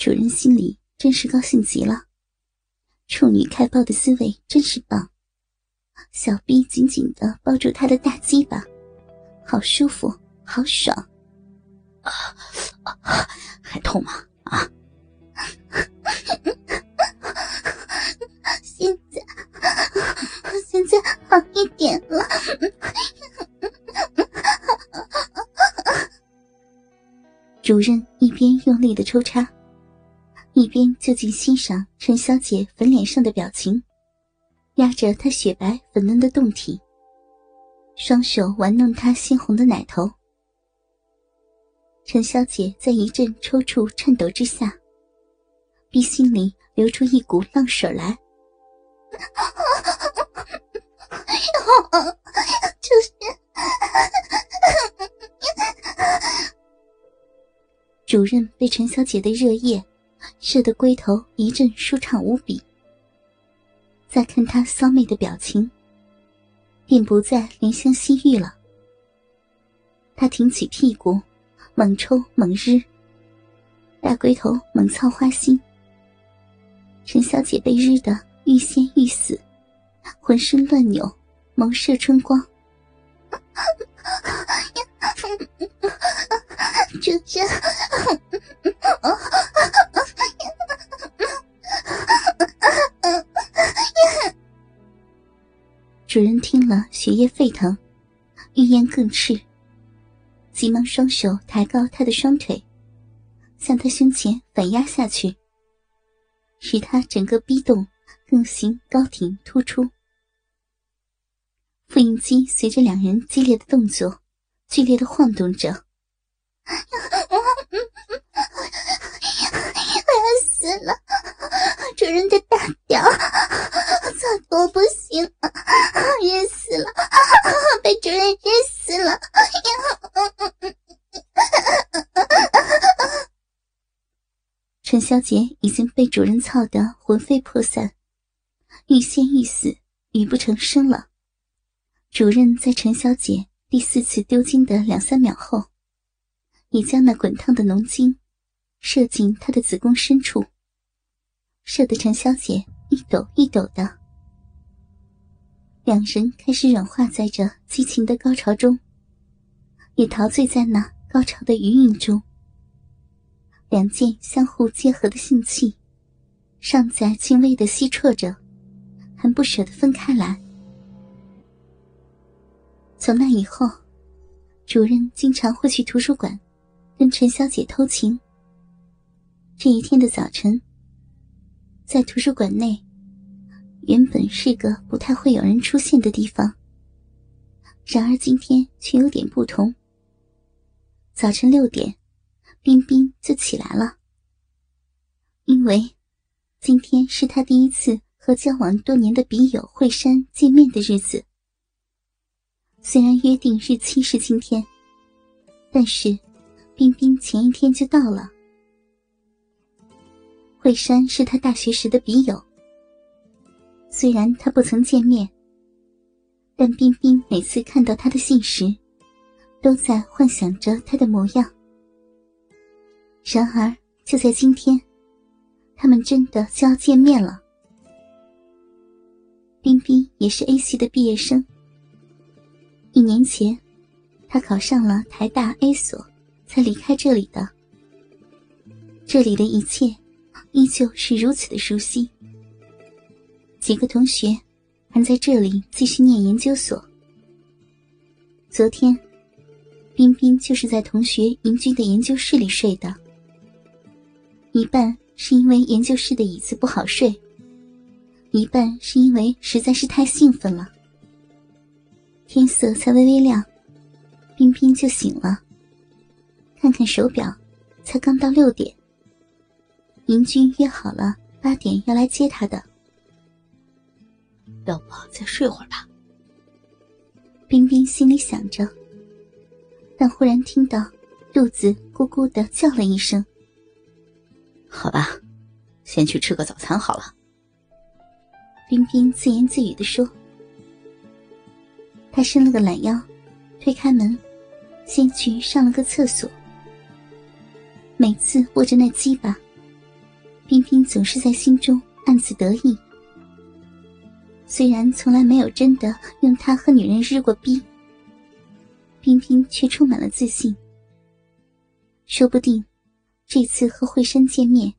主人心里真是高兴极了，处女开包的滋味真是棒。小臂紧紧的抱住他的大鸡巴，好舒服，好爽。啊，还痛吗？啊！现在，现在好一点了。主任一边用力的抽插，就近欣赏陈小姐粉脸上的表情，压着她雪白粉嫩的胴体，双手玩弄她鲜红的奶头。陈小姐在一阵抽搐颤抖之下，鼻心里流出一股浪水来。就是。主任被陈小姐的热液射得龟头一阵舒畅无比。再看他骚媚的表情，便不再怜香惜玉了。他挺起屁股，猛抽猛日，大龟头猛操花心。陈小姐被日得欲仙欲死，浑身乱扭，眸射春光。主人，主人听了，血液沸腾，欲言更炽，急忙双手抬高他的双腿，向他胸前反压下去，使他整个逼洞更形高挺突出。复印机随着两人激烈的动作，剧烈的晃动着。我要死了！主人的大屌，操我不行了，热死了，被主人热死了！陈小姐已经被主人操得魂飞魄散，欲仙欲死，语不成声了。主任在陈小姐第四次丢精的两三秒后。已将那滚烫的浓精射进她的子宫深处，射得陈小姐一抖一抖的。两人开始软化在这激情的高潮中，也陶醉在那高潮的余韵中。两件相互结合的性器，尚在轻微的吸啜着，还不舍得分开来。从那以后，主任经常会去图书馆。跟陈小姐偷情。这一天的早晨，在图书馆内，原本是个不太会有人出现的地方。然而今天却有点不同。早晨六点，冰冰就起来了，因为今天是他第一次和交往多年的笔友惠山见面的日子。虽然约定日期是今天，但是。冰冰前一天就到了。惠山是他大学时的笔友，虽然他不曾见面，但冰冰每次看到他的信时，都在幻想着他的模样。然而就在今天，他们真的就要见面了。冰冰也是 A 系的毕业生，一年前，他考上了台大 A 所。才离开这里的，这里的一切依旧是如此的熟悉。几个同学还在这里继续念研究所。昨天，冰冰就是在同学营居的研究室里睡的，一半是因为研究室的椅子不好睡，一半是因为实在是太兴奋了。天色才微微亮，冰冰就醒了。看看手表，才刚到六点。明君约好了八点要来接他的。要不再睡会儿吧？冰冰心里想着，但忽然听到肚子咕咕的叫了一声。好吧，先去吃个早餐好了。冰冰自言自语的说。他伸了个懒腰，推开门，先去上了个厕所。每次握着那鸡巴，冰冰总是在心中暗自得意。虽然从来没有真的用它和女人日过逼，冰冰却充满了自信。说不定，这次和慧山见面，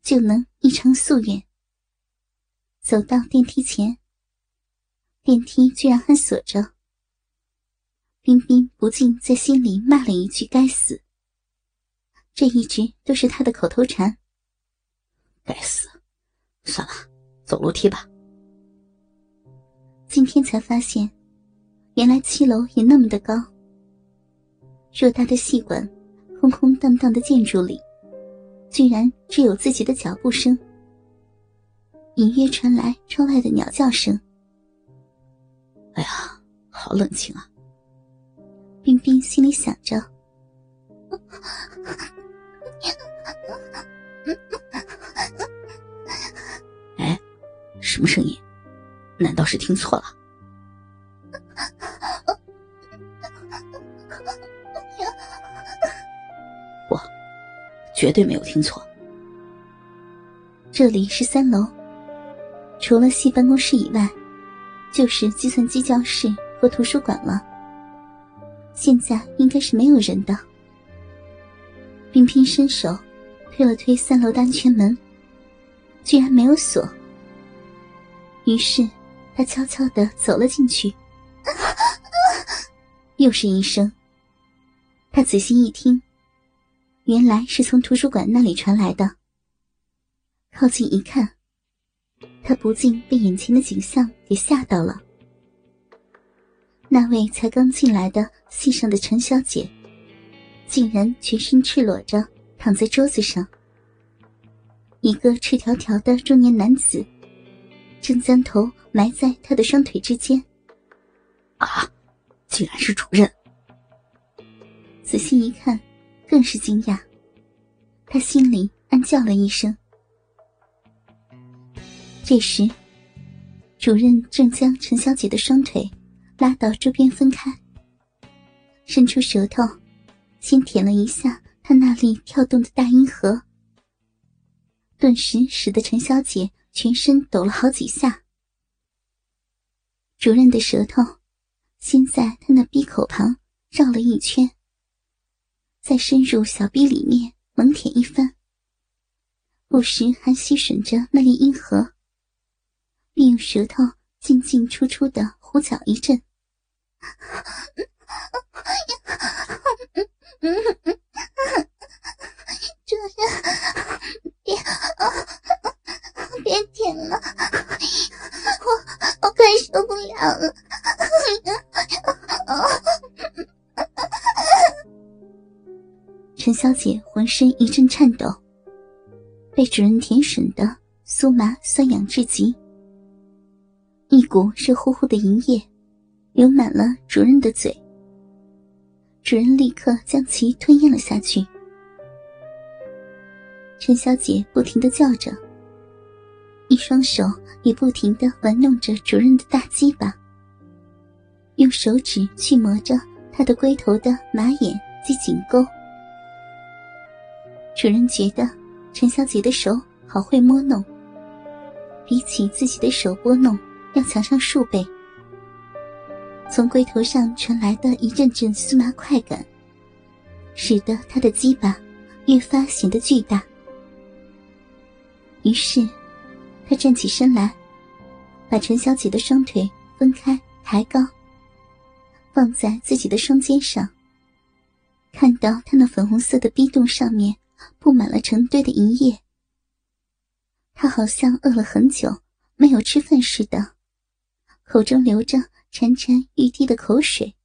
就能一偿夙愿。走到电梯前，电梯居然还锁着。冰冰不禁在心里骂了一句：“该死！”这一直都是他的口头禅。该死！算了，走楼梯吧。今天才发现，原来七楼也那么的高。偌大的戏馆，空空荡荡的建筑里，居然只有自己的脚步声。隐约传来窗外的鸟叫声。哎呀，好冷清啊！冰冰心里想着。哎，什么声音？难道是听错了？绝对没有听错。这里是三楼。除了系办公室以外，就是计算机教室和图书馆了。现在应该是没有人的。冰冰伸手推了推三楼的安全门，居然没有锁。于是他悄悄的走了进去。又是一声。他仔细一听，原来是从图书馆那里传来的。靠近一看。他不禁被眼前的景象给吓到了。那位才刚进来的戏上的陈小姐，竟然全身赤裸着躺在桌子上。一个赤条条的中年男子，正将头埋在他的双腿之间。啊，竟然是主任！仔细一看，更是惊讶。他心里暗叫了一声。这时，主任正将陈小姐的双腿拉到桌边分开，伸出舌头，先舔了一下她那里跳动的大阴核，顿时使得陈小姐全身抖了好几下。主任的舌头先在她那鼻口旁绕了一圈，再深入小臂里面猛舔一番，不时还吸吮着那粒阴核。并用舌头进进出出的胡搅一阵。小姐浑身一阵颤抖，被主人舔吮的酥麻酸痒至极。一股热乎乎的银液流满了主任的嘴，主任立刻将其吞咽了下去。陈小姐不停的叫着，一双手也不停的玩弄着主任的大鸡巴，用手指去磨着他的龟头的马眼及颈沟。主人觉得陈小姐的手好会摸弄，比起自己的手拨弄。要强上数倍。从龟头上传来的一阵阵酥麻快感，使得他的鸡巴越发显得巨大。于是，他站起身来，把陈小姐的双腿分开抬高，放在自己的双肩上。看到她那粉红色的逼洞上面布满了成堆的银叶，他好像饿了很久没有吃饭似的。口中流着潺潺欲滴的口水。